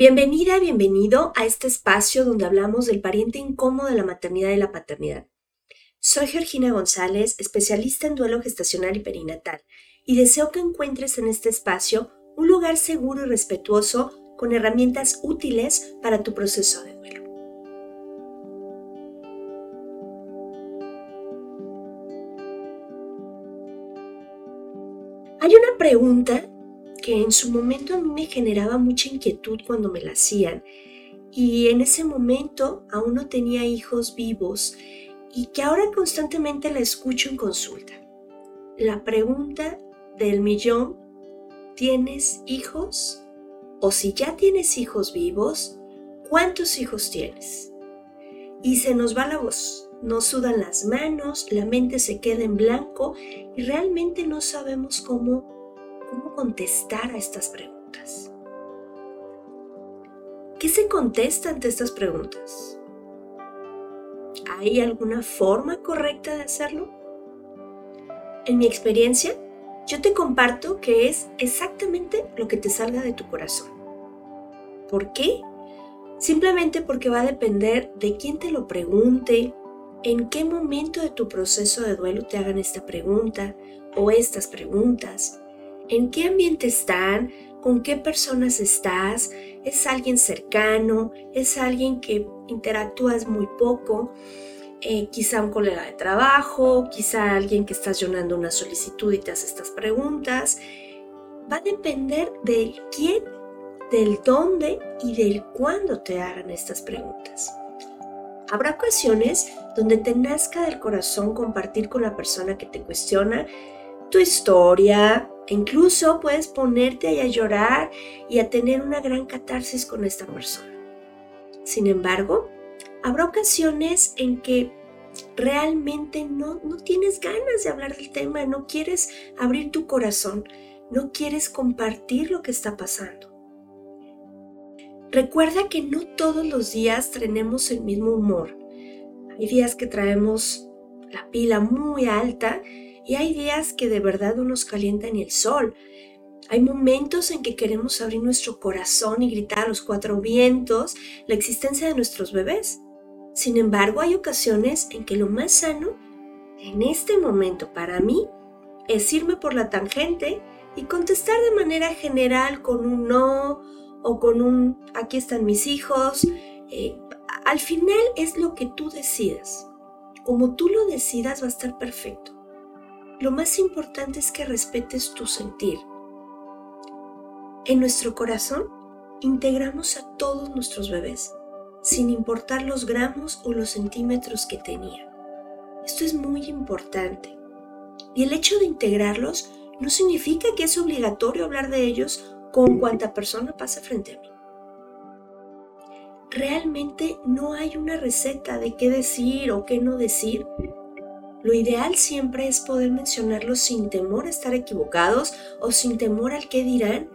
Bienvenida, bienvenido a este espacio donde hablamos del pariente incómodo de la maternidad y la paternidad. Soy Georgina González, especialista en duelo gestacional y perinatal, y deseo que encuentres en este espacio un lugar seguro y respetuoso con herramientas útiles para tu proceso de duelo. Hay una pregunta que en su momento a mí me generaba mucha inquietud cuando me la hacían y en ese momento aún no tenía hijos vivos y que ahora constantemente la escucho en consulta. La pregunta del millón, ¿tienes hijos? O si ya tienes hijos vivos, ¿cuántos hijos tienes? Y se nos va la voz, nos sudan las manos, la mente se queda en blanco y realmente no sabemos cómo cómo contestar a estas preguntas. ¿Qué se contesta ante estas preguntas? ¿Hay alguna forma correcta de hacerlo? En mi experiencia, yo te comparto que es exactamente lo que te salga de tu corazón. ¿Por qué? Simplemente porque va a depender de quién te lo pregunte, en qué momento de tu proceso de duelo te hagan esta pregunta o estas preguntas, en qué ambiente están, con qué personas estás, es alguien cercano, es alguien que interactúas muy poco, eh, quizá un colega de trabajo, quizá alguien que estás llenando una solicitud y te hace estas preguntas. Va a depender del quién, del dónde y del cuándo te hagan estas preguntas. Habrá ocasiones donde te nazca del corazón compartir con la persona que te cuestiona tu historia, incluso puedes ponerte a llorar y a tener una gran catarsis con esta persona. Sin embargo, habrá ocasiones en que realmente no, no tienes ganas de hablar del tema, no quieres abrir tu corazón, no quieres compartir lo que está pasando. Recuerda que no todos los días tenemos el mismo humor. Hay días que traemos la pila muy alta y hay días que de verdad no nos calienta ni el sol. Hay momentos en que queremos abrir nuestro corazón y gritar a los cuatro vientos la existencia de nuestros bebés. Sin embargo, hay ocasiones en que lo más sano en este momento para mí es irme por la tangente y contestar de manera general con un no o con un aquí están mis hijos. Eh, al final es lo que tú decidas. Como tú lo decidas va a estar perfecto lo más importante es que respetes tu sentir. En nuestro corazón integramos a todos nuestros bebés, sin importar los gramos o los centímetros que tenían. Esto es muy importante. Y el hecho de integrarlos no significa que es obligatorio hablar de ellos con cuanta persona pase frente a mí. Realmente no hay una receta de qué decir o qué no decir lo ideal siempre es poder mencionarlo sin temor a estar equivocados o sin temor al qué dirán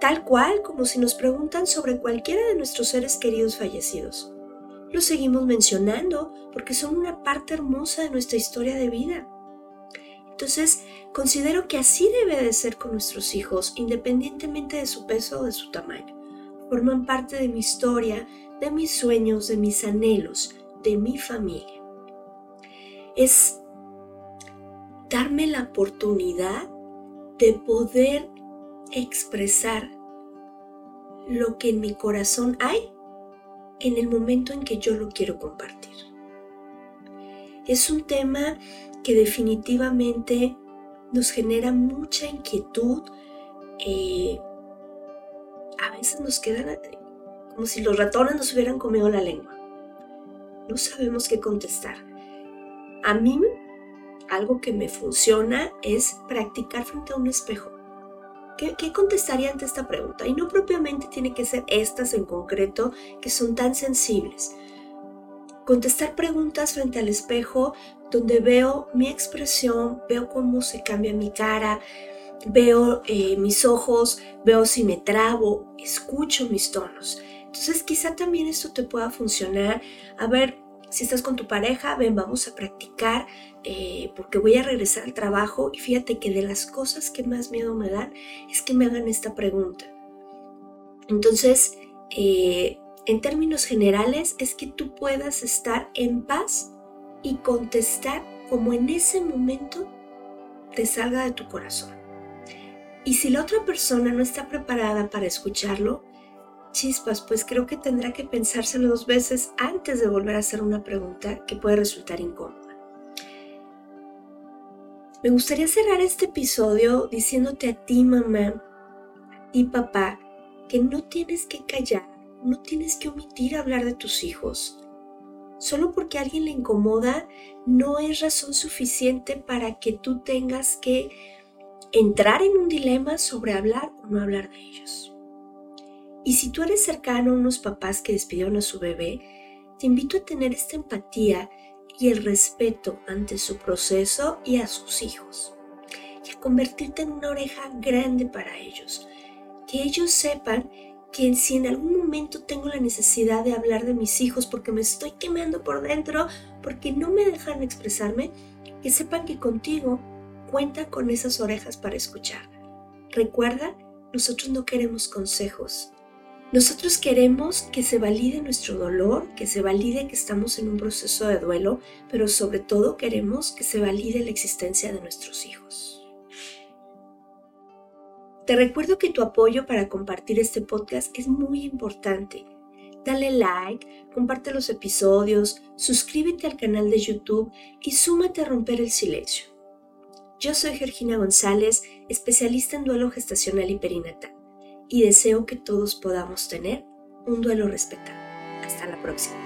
tal cual como si nos preguntan sobre cualquiera de nuestros seres queridos fallecidos. Los seguimos mencionando porque son una parte hermosa de nuestra historia de vida. Entonces, considero que así debe de ser con nuestros hijos, independientemente de su peso o de su tamaño. Forman parte de mi historia, de mis sueños, de mis anhelos, de mi familia. Es darme la oportunidad de poder expresar lo que en mi corazón hay en el momento en que yo lo quiero compartir. Es un tema que definitivamente nos genera mucha inquietud. Eh, a veces nos quedan como si los ratones nos hubieran comido la lengua. No sabemos qué contestar. A mí algo que me funciona es practicar frente a un espejo. ¿Qué, contestaría ante esta pregunta? Y no propiamente tiene que ser estas en concreto que son tan sensibles. Contestar preguntas frente al espejo donde veo mi expresión, veo cómo se cambia mi cara, veo eh, mis ojos, veo si me trabo, escucho mis tonos. Entonces quizá también esto te pueda funcionar. A ver, si estás con tu pareja, ven, vamos a practicar eh, porque voy a regresar al trabajo y fíjate que de las cosas que más miedo me dan es que me hagan esta pregunta. Entonces, eh, en términos generales, es que tú puedas estar en paz y contestar como en ese momento te salga de tu corazón. Y si la otra persona no está preparada para escucharlo, chispas, pues creo que tendrá que pensárselo dos veces antes de volver a hacer una pregunta que puede resultar incómoda. Me gustaría cerrar este episodio diciéndote a ti, mamá, a ti, papá, que no tienes que callar, no tienes que omitir hablar de tus hijos. Solo porque alguien le incomoda no es razón suficiente para que tú tengas que entrar en un dilema sobre hablar o no hablar de ellos. Y si tú eres cercano a unos papás que despidieron a su bebé, te invito a tener esta empatía y el respeto ante su proceso y a sus hijos. Y a convertirte en una oreja grande para ellos. Que ellos sepan que si en algún momento tengo la necesidad de hablar de mis hijos porque me estoy quemando por dentro, porque no me dejan expresarme, que sepan que contigo cuenta con esas orejas para escuchar. Recuerda, nosotros no queremos consejos, nosotros queremos que se valide nuestro dolor, que se valide que estamos en un proceso de duelo, pero sobre todo queremos que se valide la existencia de nuestros hijos. Te recuerdo que tu apoyo para compartir este podcast es muy importante. Dale like, comparte los episodios, suscríbete al canal de YouTube y súmate a romper el silencio. Yo soy Georgina González, especialista en duelo gestacional y perinatal y deseo que todos podamos tener un duelo respetado. Hasta la próxima.